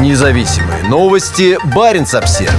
Независимые новости. Барин обсерва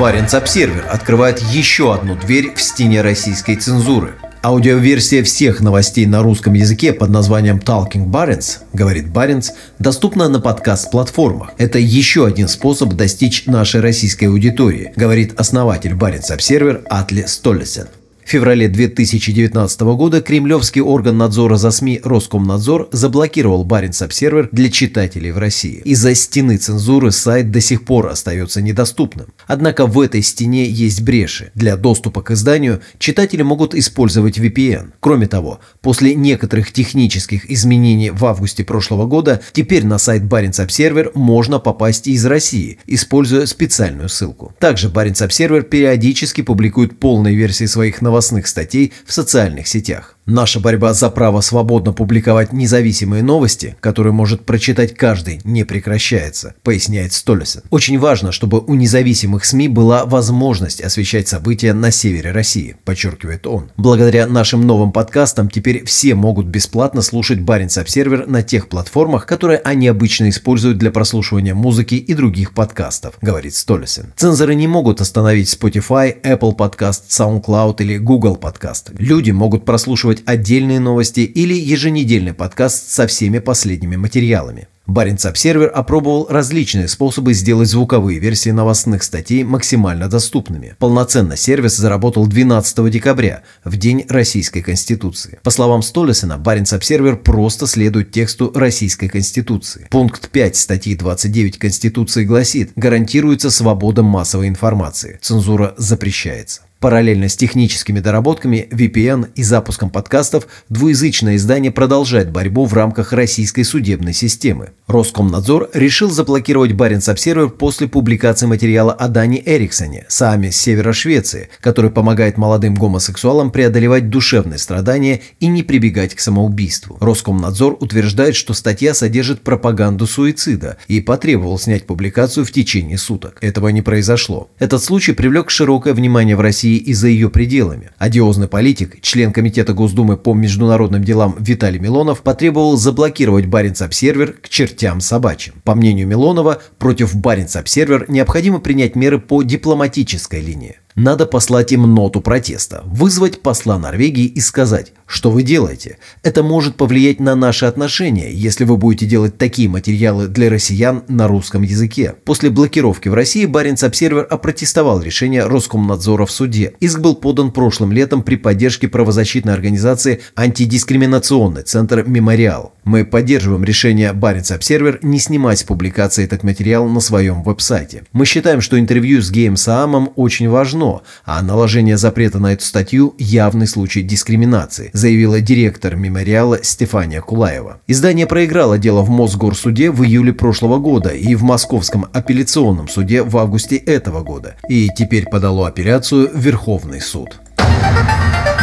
Баренц-Обсервер открывает еще одну дверь в стене российской цензуры. Аудиоверсия всех новостей на русском языке под названием Talking Barents, говорит Баренц, доступна на подкаст-платформах. Это еще один способ достичь нашей российской аудитории, говорит основатель Баренц Обсервер Атли Столесен. Феврале 2019 года кремлевский орган надзора за СМИ Роскомнадзор заблокировал Баренц Обсервер для читателей в России. Из-за стены цензуры сайт до сих пор остается недоступным. Однако в этой стене есть бреши. Для доступа к изданию читатели могут использовать VPN. Кроме того, после некоторых технических изменений в августе прошлого года, теперь на сайт Баренц Обсервер можно попасть из России, используя специальную ссылку. Также Баренц Обсервер периодически публикует полные версии своих новостей новостных статей в социальных сетях. Наша борьба за право свободно публиковать независимые новости, которые может прочитать каждый, не прекращается, поясняет Столесен. Очень важно, чтобы у независимых СМИ была возможность освещать события на севере России, подчеркивает он. Благодаря нашим новым подкастам теперь все могут бесплатно слушать Баренц Обсервер на тех платформах, которые они обычно используют для прослушивания музыки и других подкастов, говорит Столесен. Цензоры не могут остановить Spotify, Apple Podcast, SoundCloud или Google Podcast. Люди могут прослушивать прослушивать отдельные новости или еженедельный подкаст со всеми последними материалами. Баренц Обсервер опробовал различные способы сделать звуковые версии новостных статей максимально доступными. Полноценно сервис заработал 12 декабря, в день Российской Конституции. По словам Столесена, Баренц Обсервер просто следует тексту Российской Конституции. Пункт 5 статьи 29 Конституции гласит, гарантируется свобода массовой информации. Цензура запрещается. Параллельно с техническими доработками, VPN и запуском подкастов, двуязычное издание продолжает борьбу в рамках российской судебной системы. Роскомнадзор решил заблокировать Баренц Обсервер после публикации материала о Дане Эриксоне, сами с севера Швеции, который помогает молодым гомосексуалам преодолевать душевные страдания и не прибегать к самоубийству. Роскомнадзор утверждает, что статья содержит пропаганду суицида и потребовал снять публикацию в течение суток. Этого не произошло. Этот случай привлек широкое внимание в России России и за ее пределами. Одиозный политик, член Комитета Госдумы по международным делам Виталий Милонов потребовал заблокировать Баренц-Обсервер к чертям собачьим. По мнению Милонова, против Баренц-Обсервер необходимо принять меры по дипломатической линии. Надо послать им ноту протеста, вызвать посла Норвегии и сказать, что вы делаете. Это может повлиять на наши отношения, если вы будете делать такие материалы для россиян на русском языке. После блокировки в России Баренц Обсервер опротестовал решение Роскомнадзора в суде. Иск был подан прошлым летом при поддержке правозащитной организации «Антидискриминационный центр Мемориал». Мы поддерживаем решение Баренц Обсервер не снимать с публикации этот материал на своем веб-сайте. Мы считаем, что интервью с Геем Саамом очень важно, а наложение запрета на эту статью – явный случай дискриминации, заявила директор мемориала Стефания Кулаева. Издание проиграло дело в Мосгорсуде в июле прошлого года и в Московском апелляционном суде в августе этого года, и теперь подало апелляцию в Верховный суд.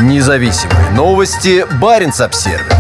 Независимые новости. Барин обсервис